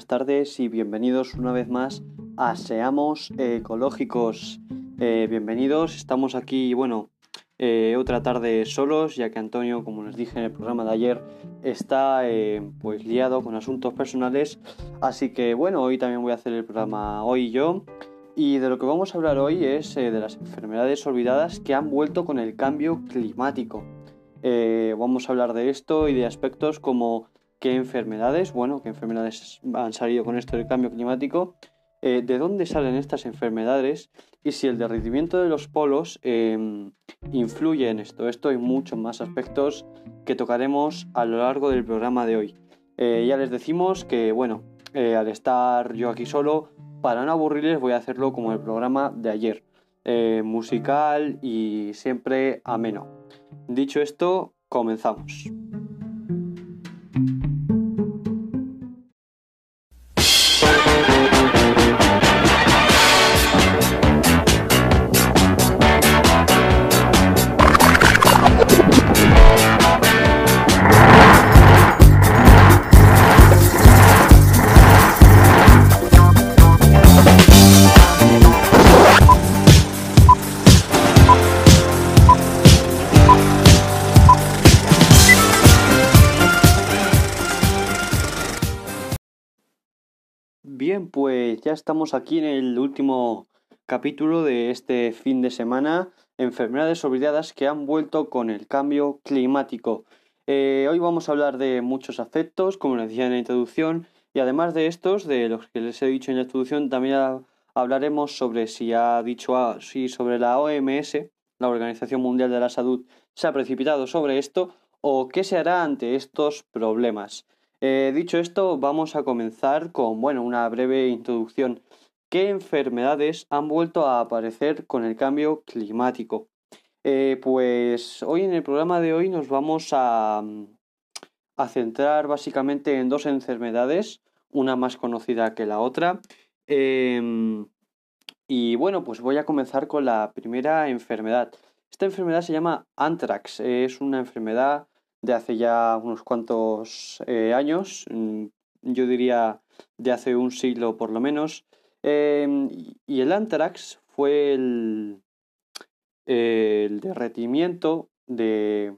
buenas tardes y bienvenidos una vez más a Seamos Ecológicos. Eh, bienvenidos, estamos aquí, bueno, eh, otra tarde solos, ya que Antonio, como les dije en el programa de ayer, está eh, pues liado con asuntos personales. Así que bueno, hoy también voy a hacer el programa hoy yo. Y de lo que vamos a hablar hoy es de las enfermedades olvidadas que han vuelto con el cambio climático. vamos a hablar de esto y de aspectos como qué enfermedades, bueno, qué enfermedades han salido con esto del cambio climático, eh, de dónde salen estas enfermedades y si el derretimiento de los polos em, influye en esto. Esto y muchos más aspectos que tocaremos a lo largo del programa de hoy. Eh, ya les decimos que, bueno, eh, al estar yo aquí solo, para no aburrirles voy a hacerlo como el programa de ayer, musical y siempre ameno. Dicho esto, comenzamos. Bien, pues ya estamos aquí en el último capítulo de este fin de semana, enfermedades olvidadas que han vuelto con el cambio climático. Eh, hoy vamos a hablar de muchos aspectos, como les decía en la introducción, y además de estos, de los que les he dicho en la introducción, también hablaremos sobre si ha dicho si sobre la OMS, la Organización Mundial de la Salud, se ha precipitado sobre esto o qué se hará ante estos problemas. Eh, dicho esto, vamos a comenzar con bueno, una breve introducción. ¿Qué enfermedades han vuelto a aparecer con el cambio climático? Eh, pues hoy en el programa de hoy nos vamos a, a centrar básicamente en dos enfermedades, una más conocida que la otra. Em, y bueno, pues voy a comenzar con la primera enfermedad. Esta enfermedad se llama anthrax. Es una enfermedad de hace ya unos cuantos eh, años, mm, yo diría de hace un siglo por lo menos, em, y el anthrax fue el, derretimiento de...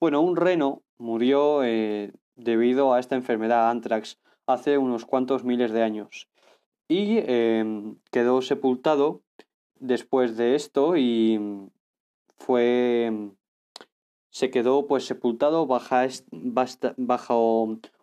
Bueno, un reno murió eh, debido a esta enfermedad anthrax hace unos cuantos miles de años y em, quedó sepultado después de esto y fue se quedó pues sepultado bajo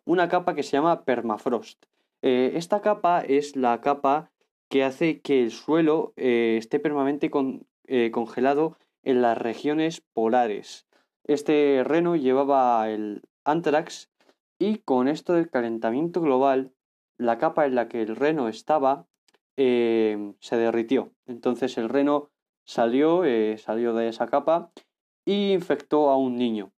una capa que se llama permafrost. Eh, esta capa es la capa que hace que el suelo eh, esté permanentemente eh, congelado en las regiones polares. Este reno llevaba el anthrax y con esto del calentamiento global, la capa en la que el reno estaba se derritió. Entonces el reno salió, salió de esa capa y infectó a un niño,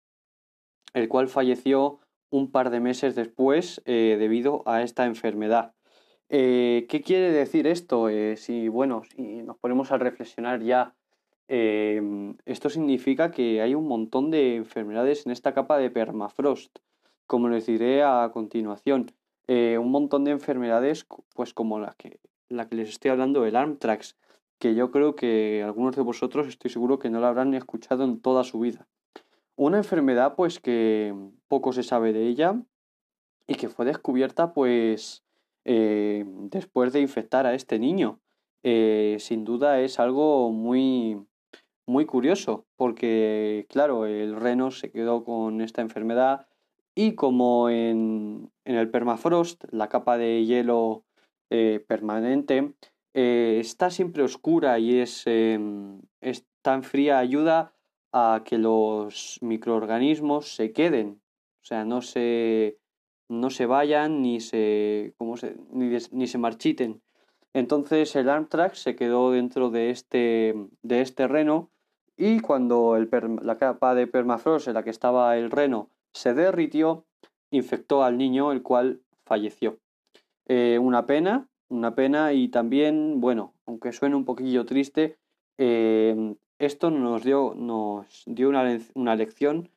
el cual falleció un par de meses después eh, debido a esta enfermedad. Eh, ¿Qué quiere decir esto? Eh, si, bueno, si nos ponemos a reflexionar ya, esto significa que hay un montón de enfermedades en esta capa de permafrost, como les diré a continuación. un montón de enfermedades, pues como la que, la que les estoy hablando, el Armtrax, que yo creo que algunos de vosotros estoy seguro que no la habrán escuchado en toda su vida. Una enfermedad pues que poco se sabe de ella y que fue descubierta pues eh, después de infectar a este niño. Eh, sin duda es algo muy muy curioso porque claro el reno se quedó con esta enfermedad y como en, en el permafrost la capa de hielo eh, permanente eh, está siempre oscura y em, es, tan fría, ayuda a que los microorganismos se queden, o sea, no se, no se vayan ni se, ¿cómo se, ni, se marchiten. Entonces el Armtrax se quedó dentro de este, de este reno y cuando el la capa de permafrost en la que estaba el reno se derritió, infectó al niño, el cual falleció. Eh, una pena, una pena y también, bueno, aunque suene un poquillo triste, em, esto nos dio, nos dio una, lección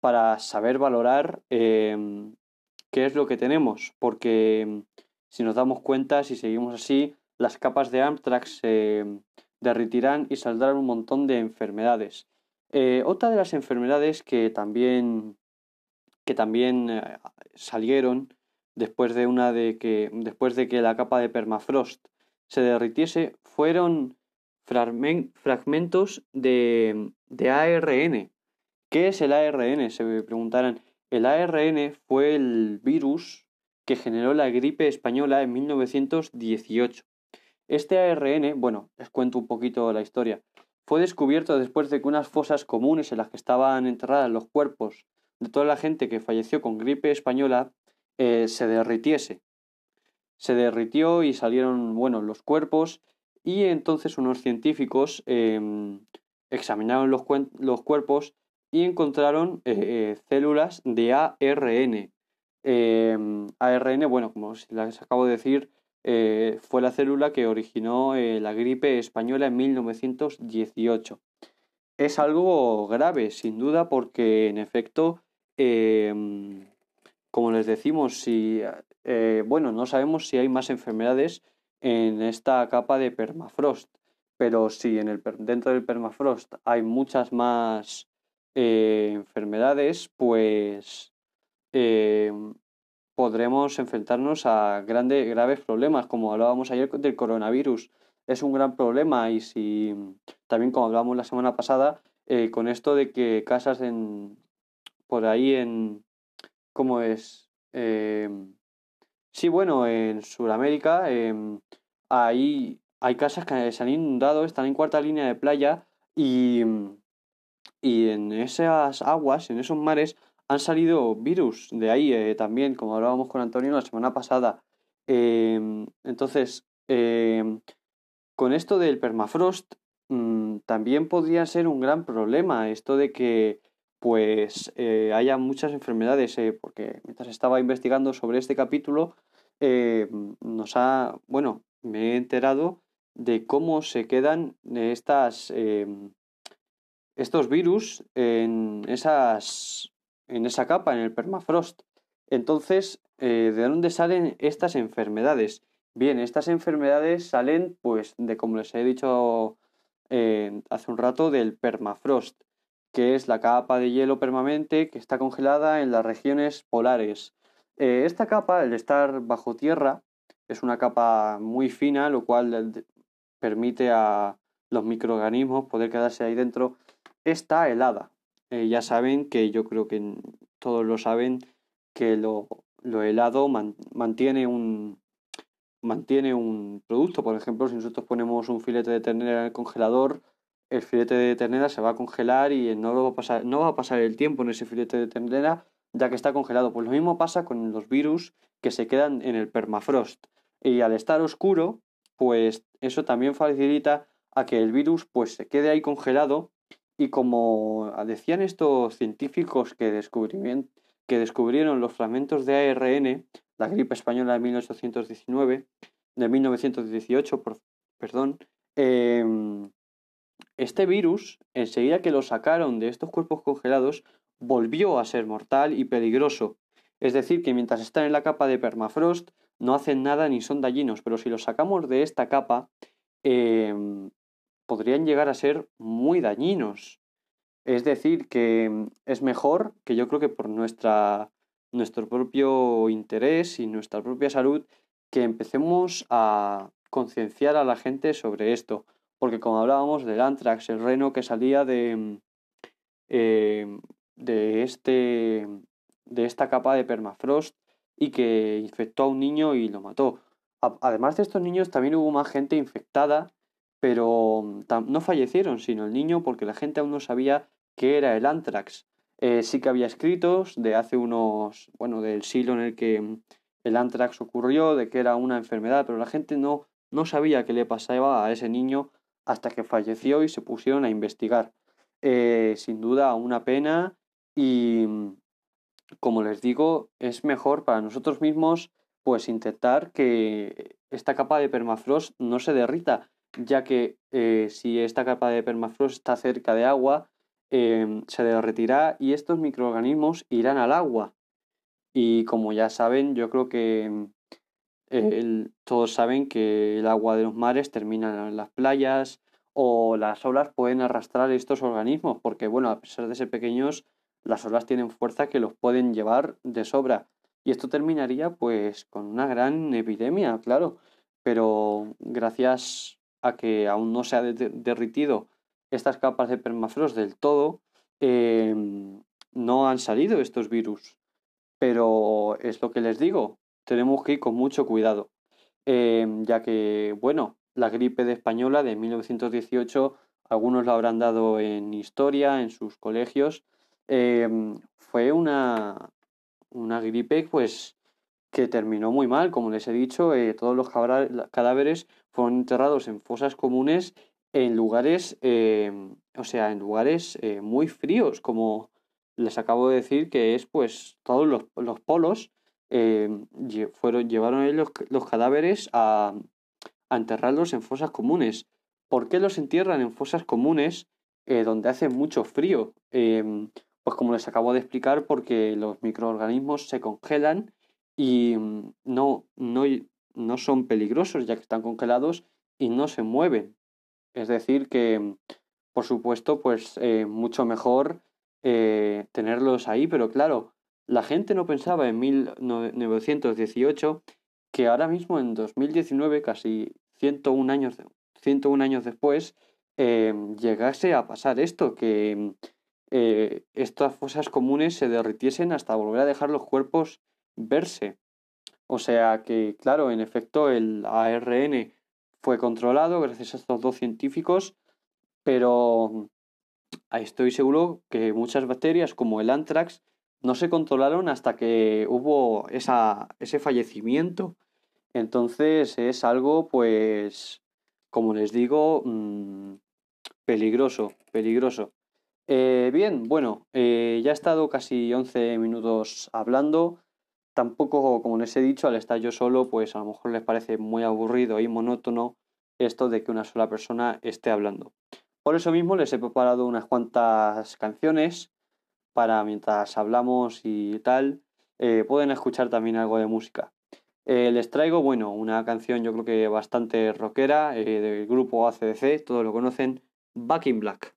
para saber valorar em, qué es lo que tenemos, porque si nos damos cuenta, si seguimos así, las capas de anthrax se derritirán y saldrán un montón de enfermedades. Eh, otra de las enfermedades que también, que también eh, salieron después de una de que después de que la capa de permafrost se derritiese fueron fragmentos de, de ARN. ¿Qué es el ARN? Se preguntarán. El ARN fue el virus que generó la gripe española en 1918. Este ARN, bueno, les cuento un poquito la historia, fue descubierto después de que unas fosas comunes en las que estaban enterradas los cuerpos de toda la gente que falleció con gripe española eh, se derritiese. Se derritió y salieron, bueno, los cuerpos y entonces unos científicos em, examinaron los, los, cuerpos y encontraron eh, eh, células de ARN. Em, ARN, bueno, como les acabo de decir, fue la célula que originó la gripe española en 1918. Es algo grave, sin duda, porque en efecto, em, como les decimos, si, eh, bueno, no sabemos si hay más enfermedades en esta capa de permafrost, pero si en el, dentro del permafrost hay muchas más enfermedades, pues em, podremos enfrentarnos a grandes, graves problemas, como hablábamos ayer del coronavirus. Es un gran problema y si también como hablábamos la semana pasada, eh, con esto de que casas en por ahí en ¿cómo es? Eh, sí, bueno, en Sudamérica eh, hay casas que se han inundado, están en cuarta línea de playa y, y en esas aguas, en esos mares, han salido virus de ahí eh, también, como hablábamos con Antonio la semana pasada. Em, entonces, em, con esto del permafrost, mm, también podría ser un gran problema esto de que pues eh, haya muchas enfermedades, eh, porque mientras estaba investigando sobre este capítulo, nos ha, bueno, me he enterado de cómo se quedan estas, estos virus en esas en esa capa, en el permafrost. Entonces, eh, ¿de dónde salen estas enfermedades? Bien, estas enfermedades salen, pues, de como les he dicho eh, hace un rato, del permafrost, que es la capa de hielo permanente que está congelada en las regiones polares. Eh, esta capa, al estar bajo tierra, es una capa muy fina, lo cual permite a los microorganismos poder quedarse ahí dentro. Está helada, eh, ya saben que yo creo que todos lo saben que lo, lo helado mantiene un mantiene un producto. Por ejemplo, si nosotros ponemos un filete de ternera en el congelador, el filete de ternera se va a congelar y no, va, a pasar, no va a pasar el tiempo en ese filete de ternera ya que está congelado. Pues lo mismo pasa con los virus que se quedan en el permafrost. Y al estar oscuro, pues eso también facilita a que el virus pues se quede ahí congelado y como decían estos científicos que, que descubrieron los fragmentos de ARN, la gripe española de 1819, de 1918, perdón, em, este virus, enseguida que lo sacaron de estos cuerpos congelados, volvió a ser mortal y peligroso. Es decir, que mientras están en la capa de permafrost, no hacen nada ni son dañinos, pero si los sacamos de esta capa, em, podrían llegar a ser muy dañinos. Es decir, que mm, es mejor que yo creo que por nuestra, nuestro propio interés y nuestra propia salud, que empecemos a concienciar a la gente sobre esto. Porque como hablábamos del anthrax, el reno que salía de, em, de, este, de esta capa de permafrost y que infectó a un niño y lo mató. Además de estos niños, también hubo más gente infectada pero no fallecieron, sino el niño porque la gente aún no sabía qué era el anthrax. Eh, sí que había escritos de hace unos, bueno, del siglo en el que mm, el anthrax ocurrió, de que era una enfermedad, pero la gente no, no sabía qué le pasaba a ese niño hasta que falleció y se pusieron a investigar. Eh, sin duda una pena y como les digo, es mejor para nosotros mismos pues intentar que esta capa de permafrost no se derrita, ya que eh, si esta capa de permafrost está cerca de agua, em, se derretirá y estos microorganismos irán al agua. Y como ya saben, yo creo que todos saben que el agua de los mares termina en las playas o las olas pueden arrastrar estos organismos, porque bueno, a pesar de ser pequeños, las olas tienen fuerza que los pueden llevar de sobra. Y esto terminaría pues con una gran epidemia, claro. Pero gracias a que aún no se ha derritido estas capas de permafrost del todo, em, no han salido estos virus. Pero es lo que les digo, tenemos que ir con mucho cuidado, em, ya que, bueno, la gripe de española de 1918, algunos la habrán dado en historia, en sus colegios, em, fue una, una gripe pues que terminó muy mal, como les he dicho, eh, todos los cadáveres fueron enterrados en fosas comunes en lugares, em, o sea, en lugares eh, muy fríos, como les acabo de decir, que es pues todos los, los polos em, fueron, llevaron los, los cadáveres a, enterrarlos en fosas comunes. ¿Por qué los entierran en fosas comunes eh, donde hace mucho frío? Em, pues como les acabo de explicar, porque los microorganismos se congelan y mm, no, no, no son peligrosos ya que están congelados y no se mueven. Es decir, que mm, por supuesto, pues eh, mucho mejor eh, tenerlos ahí, pero claro, la gente no pensaba en 1918 que ahora mismo en 2019, casi 101 años, 101 años después, eh, llegase a pasar esto, que mm, eh, estas fosas comunes se derritiesen hasta volver a dejar los cuerpos verse. O sea que, claro, en efecto, el ARN fue controlado gracias a estos dos científicos, pero estoy seguro que muchas bacterias, como el anthrax, no se controlaron hasta que hubo esa, ese fallecimiento. Entonces es algo, pues, como les digo, mm, peligroso, peligroso. Eh, bien, bueno, eh, ya he estado casi 11 minutos hablando. Tampoco, como les he dicho, al estar yo solo, pues a lo mejor les parece muy aburrido y monótono esto de que una sola persona esté hablando. Por eso mismo les he preparado unas cuantas canciones para mientras hablamos y tal, eh, pueden escuchar también algo de música. les traigo, bueno, una canción yo creo que bastante rockera del grupo ACDC, todos lo conocen, Back in Black.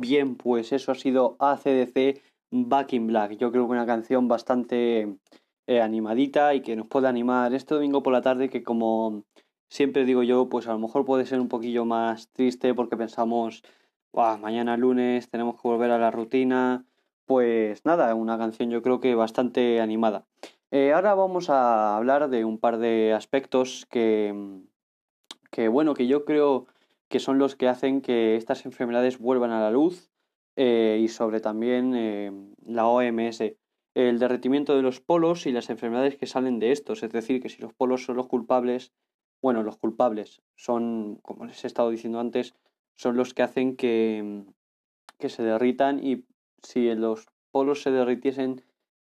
Bien, pues eso ha sido ACDC Back in Black. Yo creo que una canción bastante eh, animadita y que nos puede animar este domingo por la tarde que como siempre digo yo, pues a lo mejor puede ser un poquillo más triste porque pensamos, mañana lunes tenemos que volver a la rutina. Pues nada, una canción yo creo que bastante animada. Eh, ahora vamos a hablar de un par de aspectos que, que, bueno, que yo creo que son los que hacen que estas enfermedades vuelvan a la luz eh, y sobre también eh, la OMS, el derretimiento de los polos y las enfermedades que salen de estos. Es decir, que si los polos son los culpables, bueno, los culpables son, como les he estado diciendo antes, son los que hacen que, que se derritan y si los polos se derritiesen,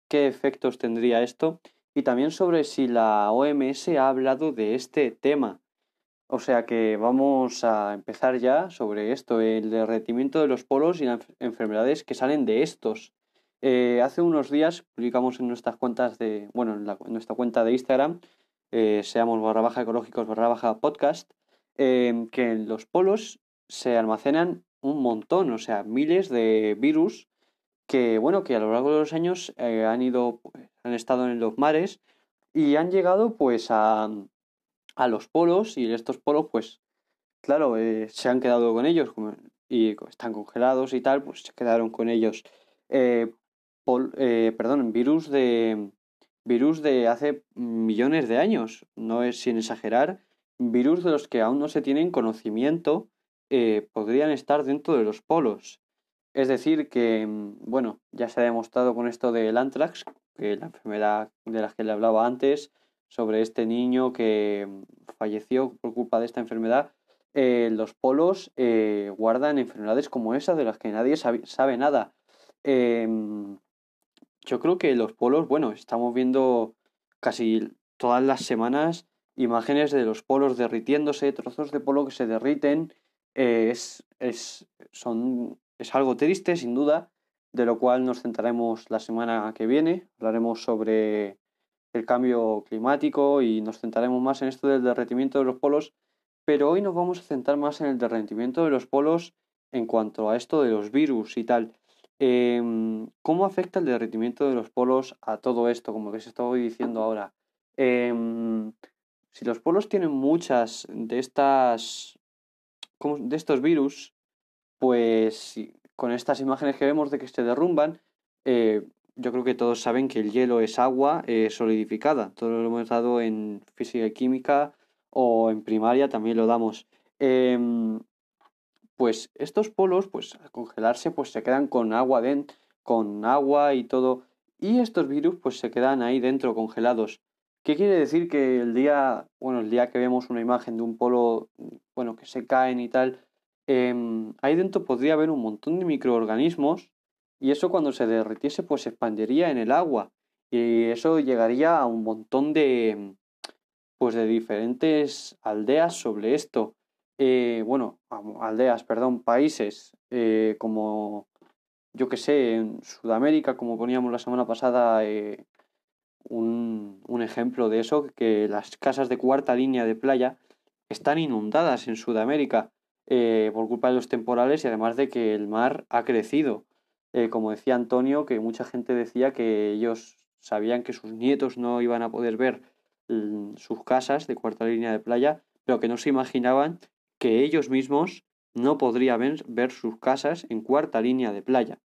¿qué efectos tendría esto? Y también sobre si la OMS ha hablado de este tema. O sea que vamos a empezar ya sobre esto, el derretimiento de los polos y las enfermedades que salen de estos. Eh, hace unos días publicamos en nuestras cuentas de, bueno, en, nuestra cuenta de Instagram, eh, seamos barra baja ecológicos barra baja podcast, eh, que en los polos se almacenan un montón, o sea, miles de virus que, bueno, que a lo largo de los años han ido, pues, han estado en los mares y han llegado pues a, a los polos y estos polos pues claro eh, se han quedado con ellos y están congelados y tal pues se quedaron con ellos eh, eh, perdón virus de virus de hace millones de años no es sin exagerar virus de los que aún no se tienen conocimiento podrían estar dentro de los polos. Es decir que bueno ya se ha demostrado con esto del anthrax que la enfermedad de la que le hablaba antes sobre este niño que falleció por culpa de esta enfermedad, eh, los polos eh, guardan enfermedades como esa de las que nadie sabe, nada. Em, yo creo que los polos, bueno, estamos viendo casi todas las semanas imágenes de los polos derritiéndose, trozos de polo que se derriten. Eh, es, es, son, es algo triste, sin duda, de lo cual nos centraremos la semana que viene. Hablaremos sobre el cambio climático y nos centraremos más en esto del derretimiento de los polos, pero hoy nos vamos a centrar más en el derretimiento de los polos en cuanto a esto de los virus y tal. Em, ¿Cómo afecta el derretimiento de los polos a todo esto, como que se estoy diciendo ahora? Em, si los polos tienen muchas de estas de estos virus, pues con estas imágenes que vemos de que se derrumban, eh, yo creo que todos saben que el hielo es agua eh, solidificada. Todo lo hemos dado en física y química o en primaria también lo damos. Em, pues estos polos, pues al congelarse, pues se quedan con agua dentro, con agua y todo. Y estos virus, pues se quedan ahí dentro congelados. ¿Qué quiere decir que el día, bueno, el día que vemos una imagen de un polo, bueno, que se caen y tal, em, ahí dentro podría haber un montón de microorganismos y eso cuando se derritiese pues se expandiría en el agua y eso llegaría a un montón de pues de diferentes aldeas sobre esto. Eh, bueno aldeas perdón países eh, como yo que sé en Sudamérica como poníamos la semana pasada eh, un, un ejemplo de eso que las casas de cuarta línea de playa están inundadas en Sudamérica por culpa de los temporales y además de que el mar ha crecido eh, como decía Antonio, que mucha gente decía que ellos sabían que sus nietos no iban a poder ver mm, sus casas de cuarta línea de playa, pero que no se imaginaban que ellos mismos no podrían ver, sus casas en cuarta línea de playa.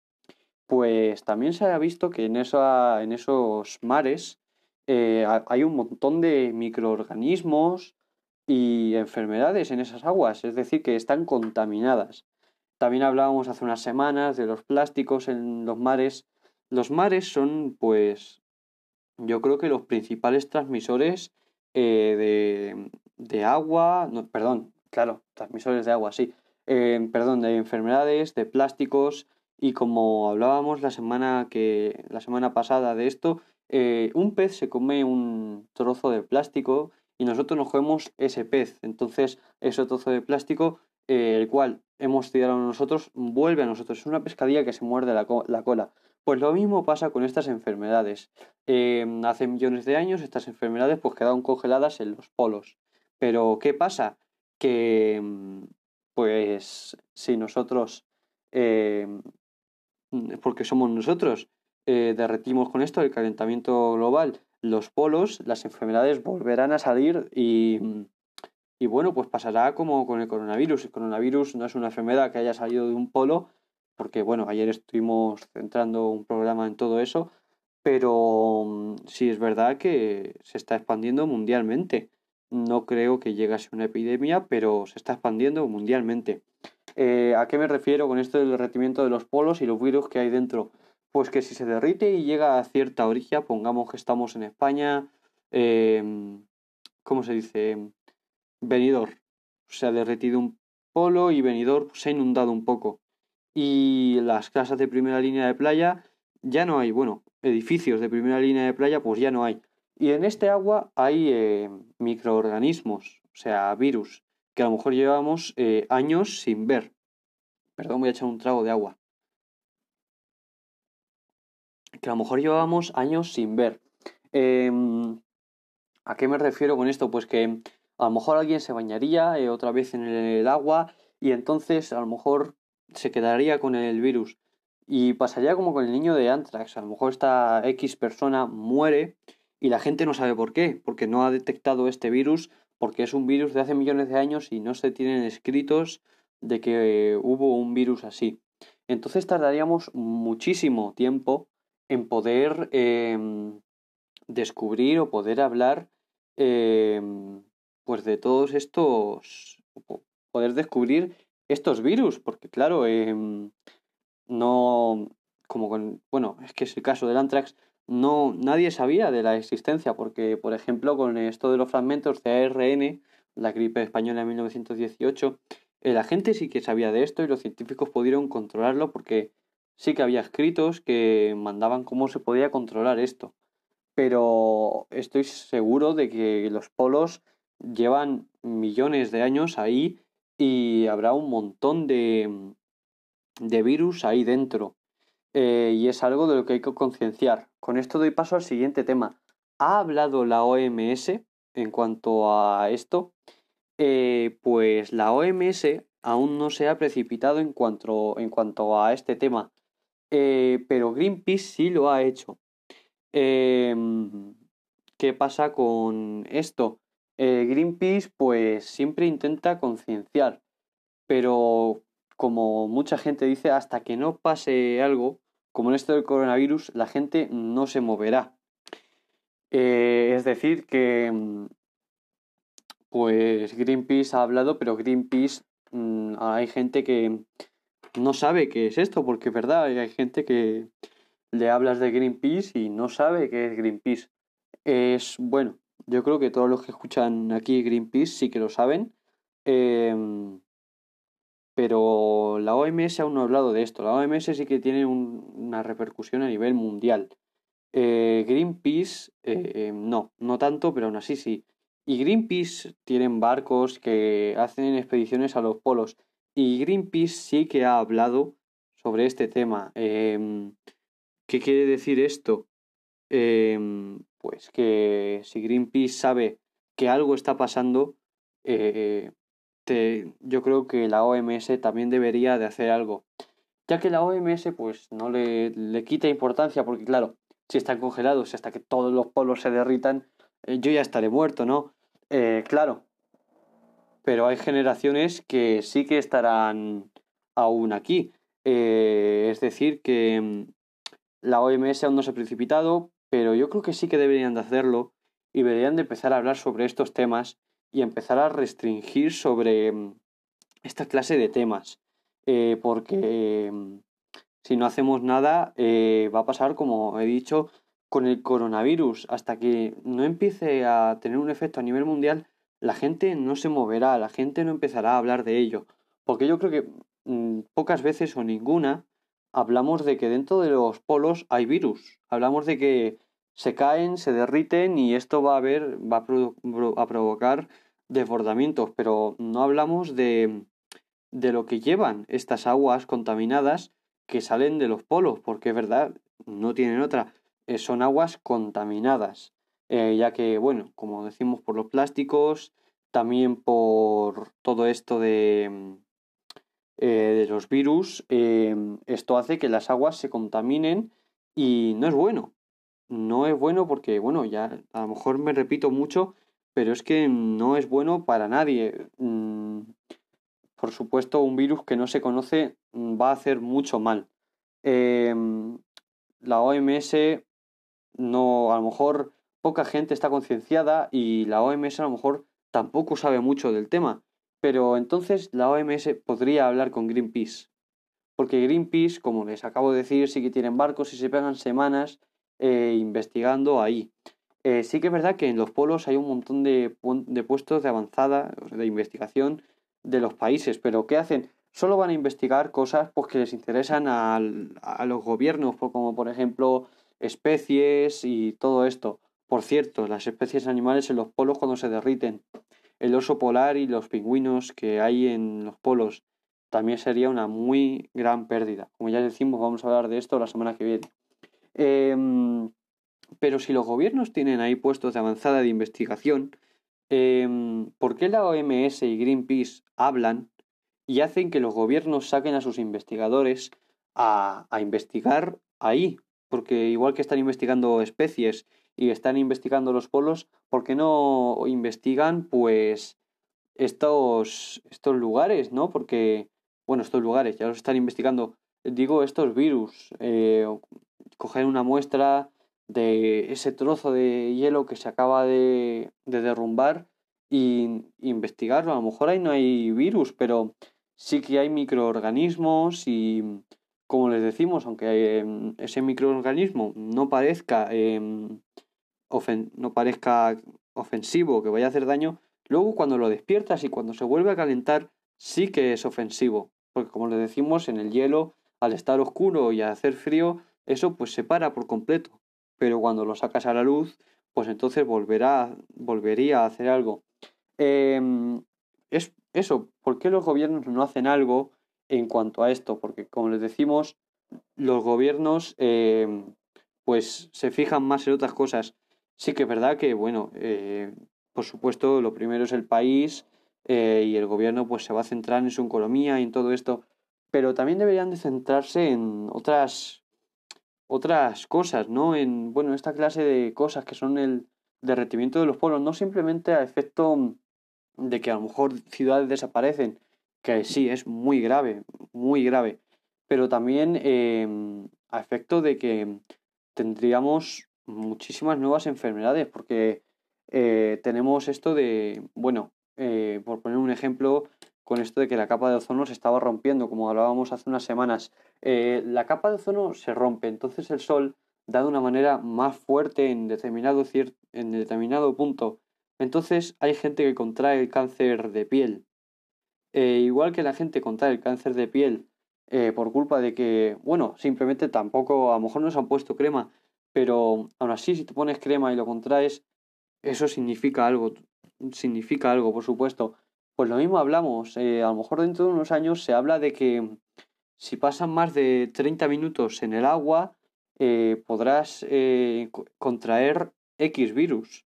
Pues también se ha visto que en, esos mares eh, hay un montón de microorganismos y enfermedades en esas aguas, es decir, que están contaminadas. También hablábamos hace unas semanas de los plásticos en los mares. Los mares son, pues, yo creo que los principales transmisores eh, de, de, agua, no, perdón, claro, transmisores de agua, sí, eh, perdón, de enfermedades, de plásticos y como hablábamos la semana que la semana pasada de esto, eh, un pez se come un trozo de plástico y nosotros nos comemos ese pez. Entonces, ese trozo de plástico eh, el cual hemos tirado nosotros, vuelve a nosotros. Es una pescadilla que se muerde la, cola. Pues lo mismo pasa con estas enfermedades. Em, hace millones de años estas enfermedades pues quedaron congeladas en los polos. Pero ¿qué pasa? Que em, pues si nosotros eh, porque somos nosotros. Eh, derretimos con esto el calentamiento global los polos, las enfermedades volverán a salir y, y bueno, pues pasará como con el coronavirus. El coronavirus no es una enfermedad que haya salido de un polo, porque bueno, ayer estuvimos centrando un programa en todo eso, pero sí es verdad que se está expandiendo mundialmente. No creo que llegase una epidemia, pero se está expandiendo mundialmente. Eh, ¿A qué me refiero con esto del derretimiento de los polos y los virus que hay dentro? Pues que si se derrite y llega a cierta orilla, pongamos que estamos en España, eh, ¿cómo se dice? Venidor. Se ha derretido un polo y Venidor se ha inundado un poco. Y las casas de primera línea de playa ya no hay, bueno, edificios de primera línea de playa pues ya no hay. Y en este agua hay eh, microorganismos, o sea, virus, que a lo mejor llevamos eh, años sin ver. Perdón, voy a echar un trago de agua. Que a lo mejor llevábamos años sin ver. Em, ¿A qué me refiero con esto? Pues que a lo mejor alguien se bañaría eh, otra vez en el agua y entonces a lo mejor se quedaría con el virus. Y pasaría como con el niño de Anthrax. A lo mejor esta X persona muere y la gente no sabe por qué, porque no ha detectado este virus, porque es un virus de hace millones de años y no se tienen escritos de que hubo un virus así. Entonces tardaríamos muchísimo tiempo en poder em, descubrir o poder hablar em, pues de todos estos poder descubrir estos virus porque claro em, no como con bueno es que es el caso del anthrax no nadie sabía de la existencia porque por ejemplo con esto de los fragmentos de ARN la gripe española en 1918 la gente sí que sabía de esto y los científicos pudieron controlarlo porque sí que había escritos que mandaban cómo se podía controlar esto. Pero estoy seguro de que los polos llevan millones de años ahí y habrá un montón de de virus ahí dentro. Eh, y es algo de lo que hay que concienciar. Con esto doy paso al siguiente tema. ¿Ha hablado la OMS en cuanto a esto? Eh, pues la OMS aún no se ha precipitado en cuanto, en cuanto a este tema. Eh, pero Greenpeace sí lo ha hecho. Em, ¿Qué pasa con esto? Greenpeace pues siempre intenta concienciar, pero como mucha gente dice, hasta que no pase algo, como en esto del coronavirus, la gente no se moverá. Eh, es decir, que mm, pues Greenpeace ha hablado, pero Greenpeace mm, hay gente que no sabe qué es esto, porque es verdad, hay gente que le hablas de Greenpeace y no sabe qué es Greenpeace. Es bueno, yo creo que todos los que escuchan aquí Greenpeace sí que lo saben. Em, pero la OMS aún no ha hablado de esto. La OMS sí que tiene una repercusión a nivel mundial. Eh, Greenpeace, eh, no, no tanto, pero aún así sí. Y Greenpeace tienen barcos que hacen expediciones a los polos. Y Greenpeace sí que ha hablado sobre este tema. Em, ¿Qué quiere decir esto? Em, pues que si Greenpeace sabe que algo está pasando, eh, yo creo que la OMS también debería de hacer algo. Ya que la OMS pues no le, le quita importancia porque claro, si están congelados hasta que todos los polos se derritan, eh, yo ya estaré muerto, ¿no? Eh, claro. Pero hay generaciones que sí que estarán aún aquí. Es decir, que mm, la OMS aún no se ha precipitado, pero yo creo que sí que deberían de hacerlo y deberían de empezar a hablar sobre estos temas y empezar a restringir sobre mm, esta clase de temas. Eh, porque mm, si no hacemos nada, eh, va a pasar, como he dicho, con el coronavirus. Hasta que no empiece a tener un efecto a nivel mundial, la gente no se moverá, la gente no empezará a hablar de ello. Porque yo creo que mm, pocas veces o ninguna hablamos de que dentro de los polos hay virus. Hablamos de que se caen, se derriten y esto va a, ver, va a provocar desbordamientos, pero no hablamos de, de lo que llevan estas aguas contaminadas que salen de los polos, porque es verdad, no tienen otra, eh, son aguas contaminadas, eh, ya que, bueno, como decimos, por los plásticos, también por todo esto de, de los virus, esto hace que las aguas se contaminen y no es bueno. No es bueno porque, bueno, ya a lo mejor me repito mucho, pero es que no es bueno para nadie. Mm, por supuesto, un virus que no se conoce mm, va a hacer mucho mal. Em, la OMS no, a lo mejor poca gente está concienciada y la OMS a lo mejor tampoco sabe mucho del tema. Pero entonces la OMS podría hablar con Greenpeace. Porque Greenpeace, como les acabo de decir, sí que tienen barcos y se pegan semanas eh, investigando ahí. Eh, sí que es verdad que en los polos hay un montón de, de puestos de avanzada, de investigación de los países, pero ¿qué hacen? Solo van a investigar cosas pues, que les interesan a, a los gobiernos, pues, como por ejemplo especies y todo esto. Por cierto, las especies animales en los polos cuando se derriten, el oso polar y los pingüinos que hay en los polos, también sería una muy gran pérdida. Como ya decimos, vamos a hablar de esto la semana que viene. Em, pero si los gobiernos tienen ahí puestos de avanzada de investigación, em, ¿por qué la OMS y Greenpeace hablan y hacen que los gobiernos saquen a sus investigadores a, a investigar ahí? Porque igual que están investigando especies y están investigando los polos, ¿por qué no investigan pues estos, estos lugares, ¿no? Porque, bueno, estos lugares ya los están investigando, digo, estos virus, eh, coger una muestra de ese trozo de hielo que se acaba de, de derrumbar y investigarlo. A lo mejor ahí no hay virus, pero sí que hay microorganismos y, como les decimos, aunque em, ese microorganismo no parezca, em, no parezca ofensivo, que vaya a hacer daño, luego cuando lo despiertas y cuando se vuelve a calentar, sí que es ofensivo. Porque como les decimos, en el hielo, al estar oscuro y hacer frío, eso pues se para por completo. Pero cuando lo sacas a la luz, pues entonces volverá, volvería a hacer algo. Em, es eso, ¿por qué los gobiernos no hacen algo en cuanto a esto? Porque como les decimos, los gobiernos em, pues se fijan más en otras cosas. Sí que es verdad que, bueno, eh, por supuesto, lo primero es el país eh, y el gobierno pues se va a centrar en su economía y en todo esto, pero también deberían de centrarse en otras otras cosas, ¿no? En, bueno, esta clase de cosas que son el derretimiento de los polos, no simplemente a efecto de que a lo mejor ciudades desaparecen, que sí, es muy grave, muy grave, pero también em, a efecto de que tendríamos muchísimas nuevas enfermedades, porque eh, tenemos esto de, bueno, eh, por poner un ejemplo, con esto de que la capa de ozono se estaba rompiendo, como hablábamos hace unas semanas. Eh, la capa de ozono se rompe, entonces el sol da de una manera más fuerte en determinado, en determinado punto. Entonces hay gente que contrae el cáncer de piel. Eh, igual que la gente contrae el cáncer de piel eh, por culpa de que, bueno, simplemente tampoco, a lo mejor no se han puesto crema, pero aún así si te pones crema y lo contraes, eso significa algo, significa algo, por supuesto. Pues lo mismo hablamos, eh, a lo mejor dentro de unos años se habla de que si pasan más de 30 minutos en el agua, eh, podrás eh, contraer X virus.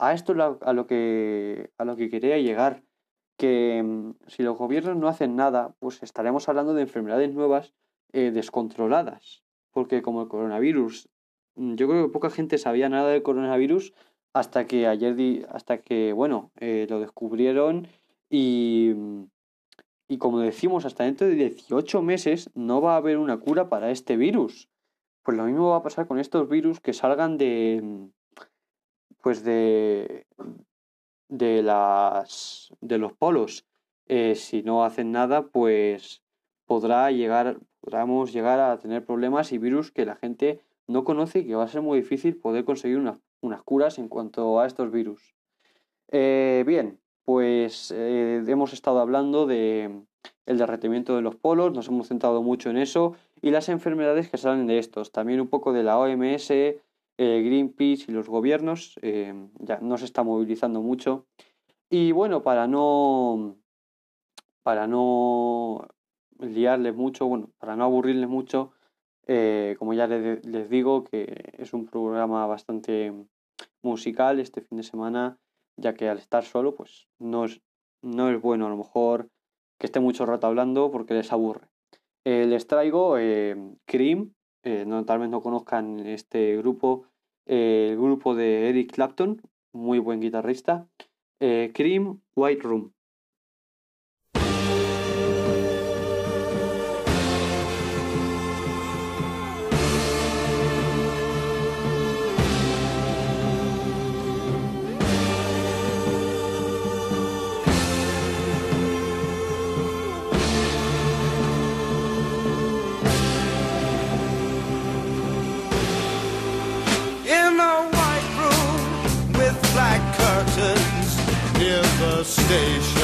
A esto a lo que a lo que quería llegar, que mm, si los gobiernos no hacen nada, pues estaremos hablando de enfermedades nuevas descontroladas, porque como el coronavirus, mm, yo creo que poca gente sabía nada del coronavirus hasta que ayer di, hasta que bueno lo descubrieron y, y como decimos, hasta dentro de 18 meses no va a haber una cura para este virus. Pues lo mismo va a pasar con estos virus que salgan de pues de de las de los polos. Eh, si no hacen nada, pues podrá llegar, podremos llegar a tener problemas y virus que la gente no conoce y que va a ser muy difícil poder conseguir unas curas en cuanto a estos virus. Eh, bien, pues eh, hemos estado hablando de el derretimiento de los polos, nos hemos centrado mucho en eso y las enfermedades que salen de estos, también un poco de la OMS, eh, Greenpeace y los gobiernos, eh, ya no se está movilizando mucho. Y bueno, para no para no liarles mucho, bueno, para no aburrirles mucho, como ya les, les digo, que es un programa bastante musical este fin de semana ya que al estar solo, pues no es, no es bueno a lo mejor que esté mucho rato hablando porque les aburre. Eh, les traigo em, Cream, eh, tal vez no conozcan este grupo, eh, el grupo de Eric Clapton, muy buen guitarrista. Cream, White Room. station.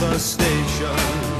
the station.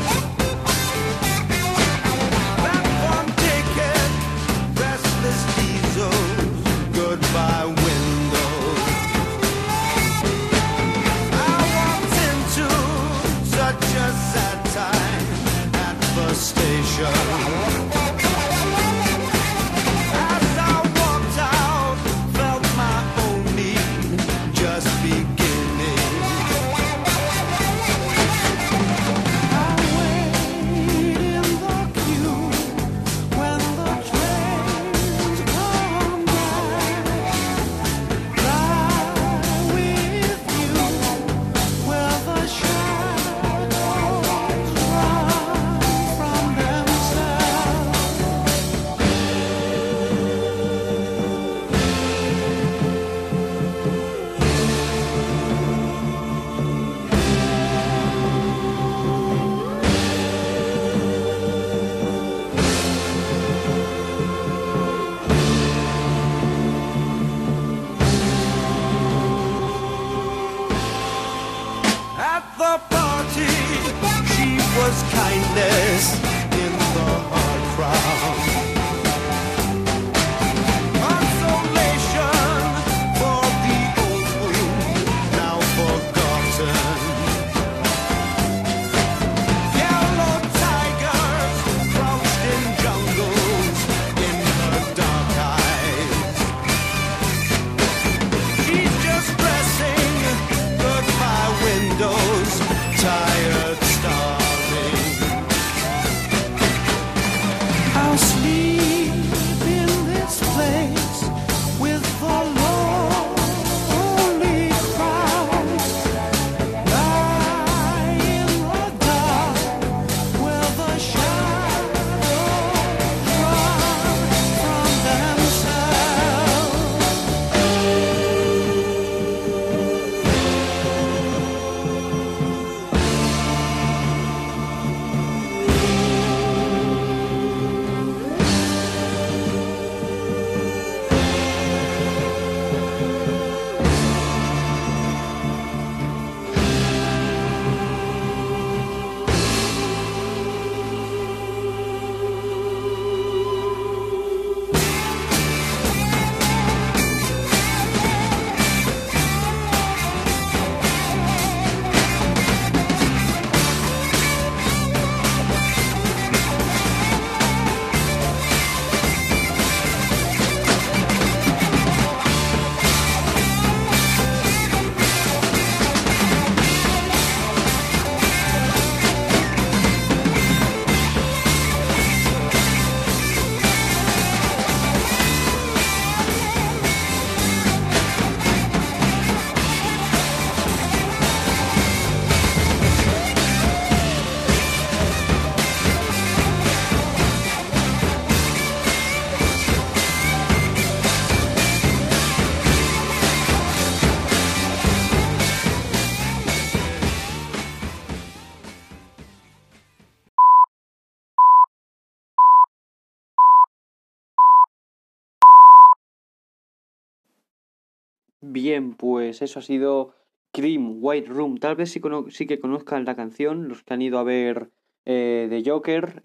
Bien, pues eso ha sido Cream, White Room. Tal vez sí, que conozcan la canción, los que han ido a ver eh, The Joker,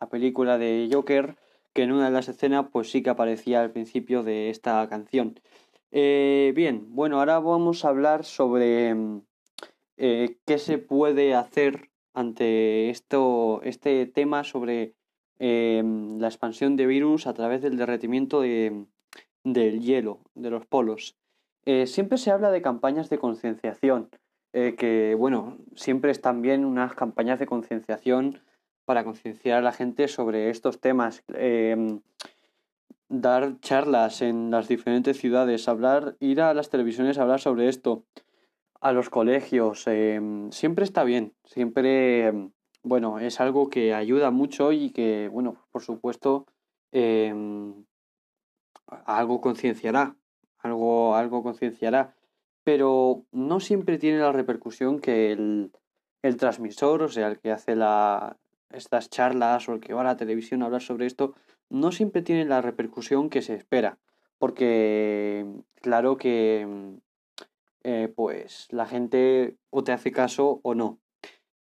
la película de Joker, que en una de las escenas pues sí que aparecía al principio de esta canción. Eh, bien, bueno, ahora vamos a hablar sobre mm, eh, qué se puede hacer ante esto, este tema sobre eh, la expansión de virus a través del derretimiento de, del hielo, de los polos. Eh, siempre se habla de campañas de concienciación, eh, que bueno, siempre están bien unas campañas de concienciación para concienciar a la gente sobre estos temas. Eh, dar charlas en las diferentes ciudades, hablar, ir a las televisiones a hablar sobre esto, a los colegios, eh, siempre está bien, siempre, eh, bueno, es algo que ayuda mucho y que, bueno, por supuesto, algo concienciará, algo, algo concienciará, pero no siempre tiene la repercusión que el, el transmisor, o sea, el que hace la, estas charlas o el que va a la televisión a hablar sobre esto, no siempre tiene la repercusión que se espera, porque claro que eh, pues la gente o te hace caso o no,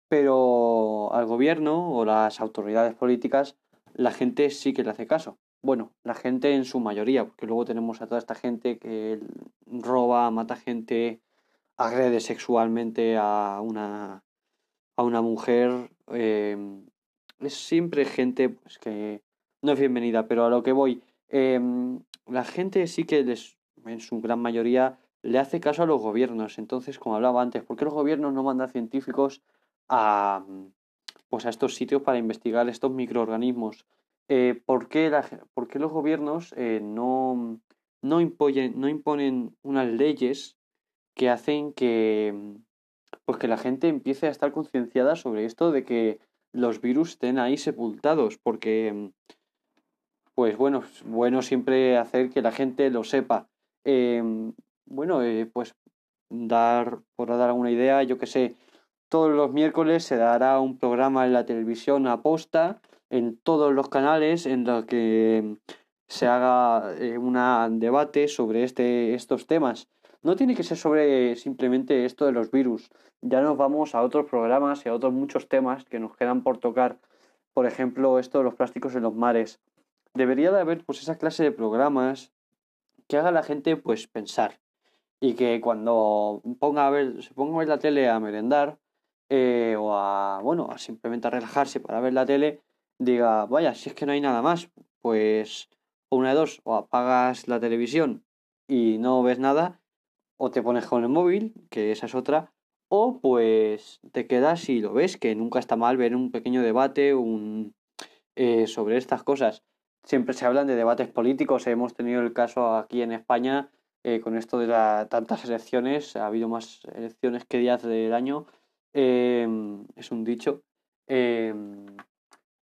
pero al gobierno o las autoridades políticas la gente sí que le hace caso. Bueno, la gente en su mayoría, porque luego tenemos a toda esta gente que roba, mata gente, agrede sexualmente a una, a una mujer. eh, es siempre gente pues, que no es bienvenida, pero a lo que voy, eh, la gente sí que les, en su gran mayoría le hace caso a los gobiernos. Entonces, como hablaba antes, ¿por qué los gobiernos no mandan científicos a, pues a estos sitios para investigar estos microorganismos? Eh, ¿por, qué la los gobiernos eh, no, no, no imponen unas leyes que hacen que, pues que la gente empiece a estar concienciada sobre esto de que los virus estén ahí sepultados? Porque pues bueno, bueno siempre hacer que la gente lo sepa. Eh, bueno, eh, pues dar, por dar alguna idea, yo que sé, todos los miércoles se dará un programa en la televisión a posta, en todos los canales, en los que se haga eh, un debate sobre este, estos temas. No tiene que ser sobre simplemente esto de los virus. Ya nos vamos a otros programas y a otros muchos temas que nos quedan por tocar. Por ejemplo, esto de los plásticos en los mares debería de haber pues esa clase de programas que haga la gente pues pensar y que cuando ponga a ver, se ponga a ver la tele a merendar eh, o a, bueno, a simplemente a relajarse para ver la tele, diga, vaya, si es que no hay nada más, pues una de dos, o apagas la televisión y no ves nada, o te pones con el móvil, que esa es otra, o pues te quedas y lo ves, que nunca está mal ver un pequeño debate un, eh, sobre estas cosas siempre se hablan de debates políticos. Hemos tenido el caso aquí en España eh, con esto de la, tantas elecciones. Ha habido más elecciones que días del año. Eh, es un dicho.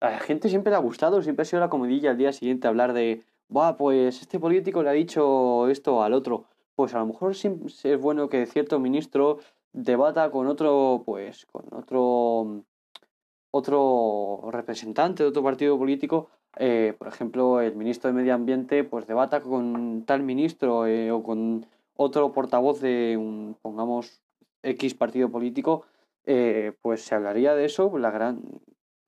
A la gente siempre le ha gustado, siempre ha sido la comidilla al día siguiente hablar de, Buah, pues este político le ha dicho esto al otro. Pues a lo mejor es bueno que cierto ministro debata con otro, pues, con otro, otro representante de otro partido político eh, por ejemplo, el ministro de Medio Ambiente pues debata con tal ministro eh, o con otro portavoz de un, pongamos, X partido político, eh, pues se hablaría de eso la gran,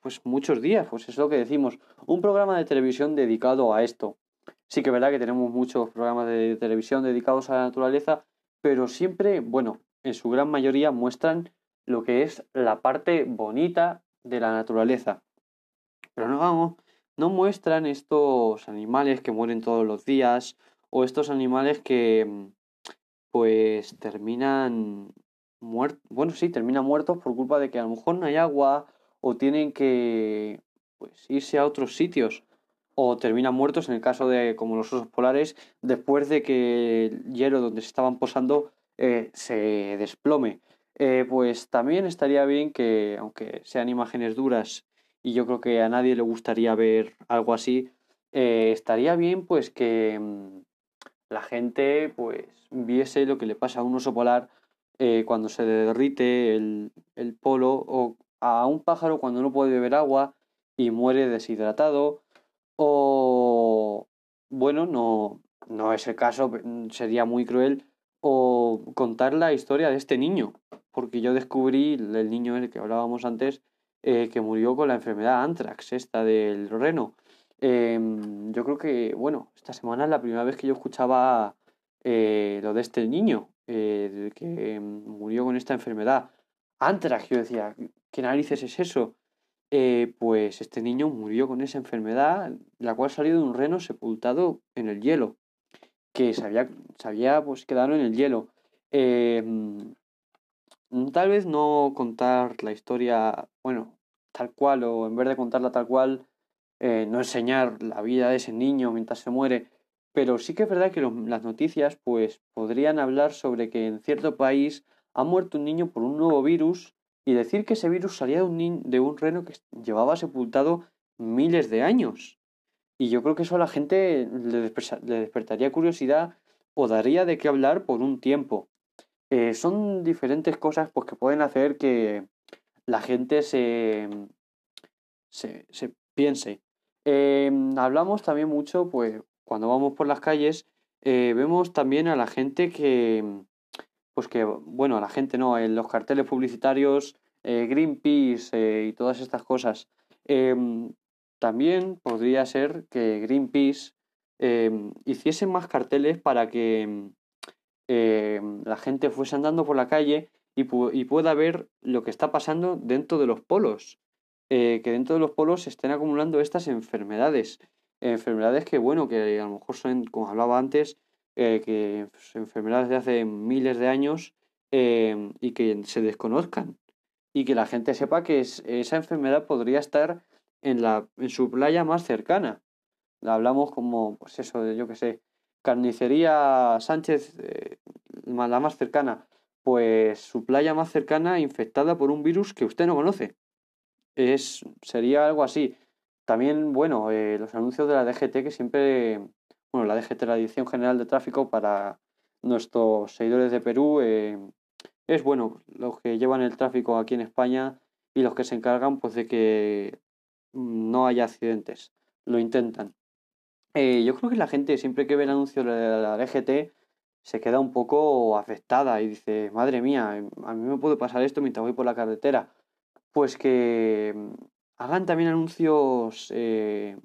pues muchos días, pues es lo que decimos, un programa de televisión dedicado a esto. Sí que es verdad que tenemos muchos programas de televisión dedicados a la naturaleza, pero siempre, bueno, en su gran mayoría muestran lo que es la parte bonita de la naturaleza. Pero no vamos, no muestran estos animales que mueren todos los días o estos animales que pues terminan muertos, bueno, sí, terminan muertos por culpa de que a lo mejor no hay agua o tienen que pues irse a otros sitios o terminan muertos en el caso de como los osos polares después de que el hielo donde se estaban posando eh, se desplome. Eh, pues también estaría bien que, aunque sean imágenes duras y yo creo que a nadie le gustaría ver algo así, eh, estaría bien pues que mmm, la gente pues viese lo que le pasa a un oso polar cuando se derrite el, el, polo a un pájaro cuando no puede beber agua y muere deshidratado o bueno no no es el caso, sería muy cruel, o contar la historia de este niño, porque yo descubrí el niño del que hablábamos antes, eh, que murió con la enfermedad anthrax, esta del reno. Em, yo creo que, bueno, esta semana es la primera vez que yo escuchaba eh, lo de este niño, eh, que murió con esta enfermedad. Anthrax, yo decía, ¿qué narices es eso? Eh, pues este niño murió con esa enfermedad, la cual salió de un reno sepultado en el hielo, que se había, pues, quedado en el hielo. Em, tal vez no contar la historia, bueno, tal cual, o en vez de contarla tal cual, eh, no enseñar la vida de ese niño mientras se muere, pero sí que es verdad que las noticias pues podrían hablar sobre que en cierto país ha muerto un niño por un nuevo virus y decir que ese virus salía de un, de un reno que llevaba sepultado miles de años. Y yo creo que eso a la gente le, despertaría curiosidad o daría de qué hablar por un tiempo. Eh, son diferentes cosas pues, que pueden hacer que la gente se, se, se piense. Em, hablamos también mucho, pues cuando vamos por las calles, eh, vemos también a la gente que, pues que, bueno, la gente no, en los carteles publicitarios, eh, Greenpeace eh, y todas estas cosas. Em, también podría ser que Greenpeace em, hiciese más carteles para que em, la gente fuese andando por la calle y, y, pueda ver lo que está pasando dentro de los polos. que dentro de los polos se estén acumulando estas enfermedades. Enfermedades que, bueno, que a lo mejor son, como hablaba antes, eh, que enfermedades de hace miles de años eh, y que se desconozcan y que la gente sepa que esa enfermedad podría estar en, la, en su playa más cercana. La hablamos como, pues eso, de yo que sé, carnicería Sánchez, eh, la más cercana, pues su playa más cercana infectada por un virus que usted no conoce. Es, sería algo así. También, bueno, los anuncios de la DGT que siempre bueno, la DGT, la Dirección General de Tráfico, para nuestros seguidores de Perú, eh, es bueno, los que llevan el tráfico aquí en España y los que se encargan pues de que no haya accidentes, lo intentan. Eh, yo creo que la gente siempre que ve el anuncio de la DGT se queda un poco afectada y dice, madre mía, a mí me puede pasar esto mientras voy por la carretera. Pues que mm, hagan también anuncios eh,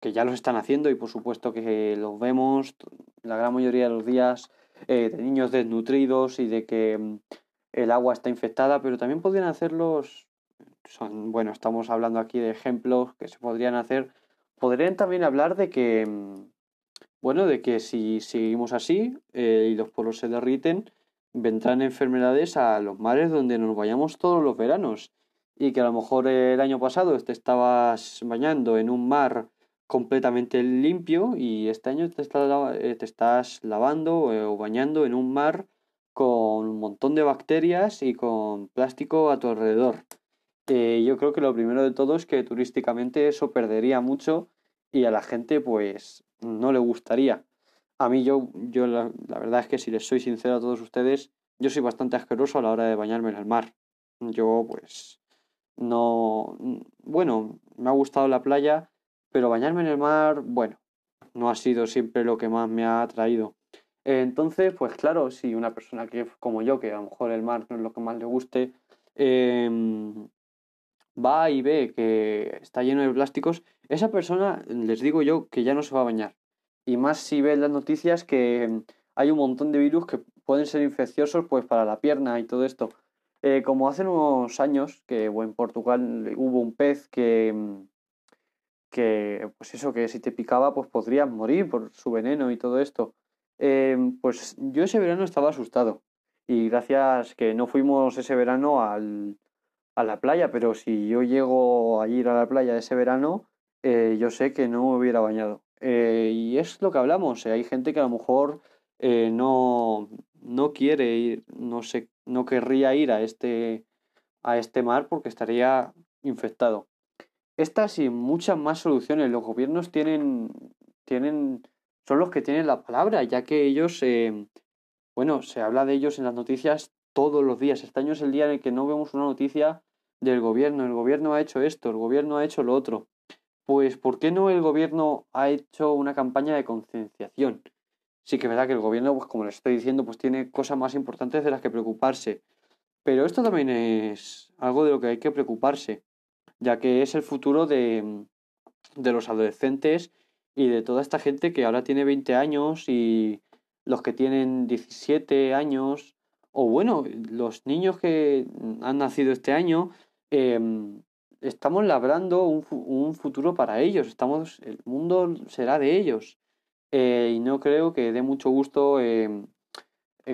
que ya los están haciendo y por supuesto que los vemos la gran mayoría de los días eh, de niños desnutridos y de que mm, el agua está infectada, pero también podrían hacerlos, son, bueno, estamos hablando aquí de ejemplos que se podrían hacer, podrían también hablar de que, mm, bueno, de que si seguimos así eh, y los polos se derriten, vendrán enfermedades a los mares donde nos vayamos todos los veranos. Y que a lo mejor el año pasado te estabas bañando en un mar completamente limpio y este año te estás, eh, te estás lavando eh, o bañando en un mar con un montón de bacterias y con plástico a tu alrededor. Eh, yo creo que lo primero de todo es que turísticamente eso perdería mucho y a la gente pues no le gustaría. A mí yo, yo la, la verdad es que si les soy sincero a todos ustedes, yo soy bastante asqueroso a la hora de bañarme en el mar. Yo pues no... Bueno, me ha gustado la playa, pero bañarme en el mar, bueno, no ha sido siempre lo que más me ha atraído. Entonces, pues claro, si una persona que como yo, que a lo mejor el mar no es lo que más le guste, em, va y ve que está lleno de plásticos, esa persona, les digo yo, que ya no se va a bañar. Y más si ve las noticias que hay un montón de virus que pueden ser infecciosos pues para la pierna y todo esto. Eh, como hace unos años que en Portugal hubo un pez que, que pues eso, que si te picaba pues podrías morir por su veneno y todo esto. Em, pues yo ese verano estaba asustado y gracias que no fuimos ese verano al, a la playa, pero si yo llego a ir a la playa ese verano, eh, yo sé que no me hubiera bañado. Eh, y es lo que hablamos, eh, hay gente que a lo mejor no, no quiere ir, no, sé, no querría ir a este, a este mar porque estaría infectado. Estas y muchas más soluciones. Los gobiernos tienen, tienen, son los que tienen la palabra, ya que ellos, eh, bueno, se habla de ellos en las noticias todos los días. Este año es el día en el que no vemos una noticia del gobierno. El gobierno ha hecho esto, el gobierno ha hecho lo otro. Pues, ¿por qué no el gobierno ha hecho una campaña de concienciación? sí que es verdad que el gobierno, pues como les estoy diciendo, pues tiene cosas más importantes de las que preocuparse. Pero esto también es algo de lo que hay que preocuparse, ya que es el futuro de, de los adolescentes y de toda esta gente que ahora tiene 20 años y los que tienen 17 años, o bueno, los niños que han nacido este año, em, estamos labrando un, un, futuro para ellos, estamos, el mundo será de ellos. Eh, y no creo que dé mucho gusto eh,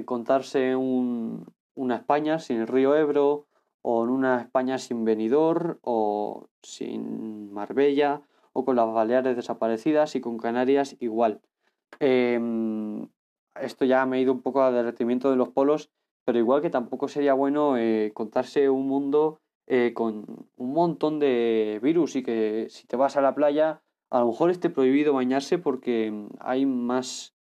contarse un, una España sin el río Ebro, o en una España sin Benidorm, o sin Marbella, o con las Baleares desaparecidas y con Canarias igual. Em, esto ya me ha ido un poco al derretimiento de los polos, pero igual que tampoco sería bueno eh, contarse un mundo eh, con un montón de virus y que si te vas a la playa a lo mejor esté prohibido bañarse porque hay más,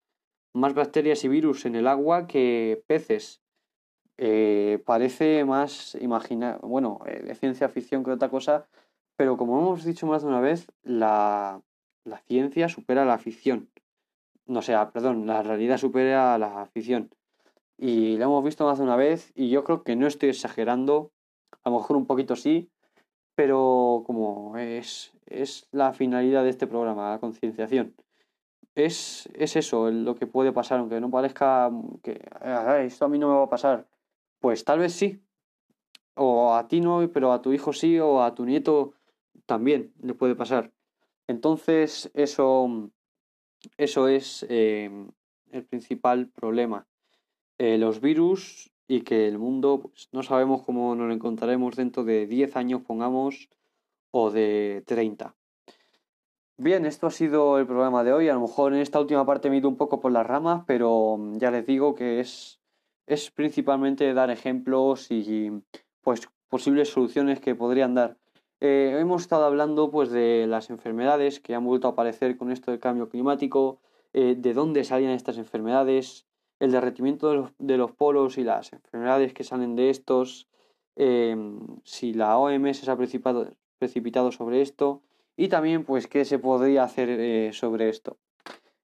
más bacterias y virus en el agua que peces. Eh, parece más imaginar, bueno, eh, de ciencia ficción que otra cosa, pero como hemos dicho más de una vez, la, la ciencia supera la ficción. No sea, perdón, la realidad supera la ficción. Y lo hemos visto más de una vez y yo creo que no estoy exagerando, a lo mejor un poquito sí, pero como es, es la finalidad de este programa, la concienciación. Es, es eso lo que puede pasar, aunque no parezca que esto a mí no me va a pasar. Pues tal vez sí. O a ti no, pero a tu hijo sí, o a tu nieto también le puede pasar. Entonces, eso, eso es eh, el principal problema. Eh, los virus y que el mundo pues, no sabemos cómo nos lo encontraremos dentro de 10 años, pongamos, o de 30. Bien, esto ha sido el programa de hoy. A lo mejor en esta última parte me he ido un poco por las ramas, pero mm, ya les digo que es, es principalmente dar ejemplos y pues posibles soluciones que podrían dar. Eh, hemos estado hablando pues de las enfermedades que han vuelto a aparecer con esto del cambio climático, eh, de dónde salían estas enfermedades, el derretimiento de los, de los, polos y las enfermedades que salen de estos, eh, si la OMS se ha precipitado, precipitado sobre esto y también pues qué se podría hacer eh, sobre esto.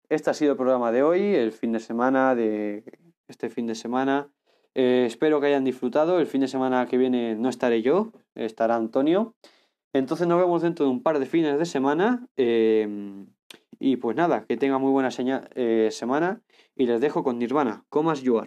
Este ha sido el programa de hoy, el fin de semana de este fin de semana. Eh, espero que hayan disfrutado. El fin de semana que viene no estaré yo, estará Antonio. Entonces nos vemos dentro de un par de fines de semana. Eh, y pues nada, que tenga muy buena eh, semana. Y les dejo con Nirvana, Comas You.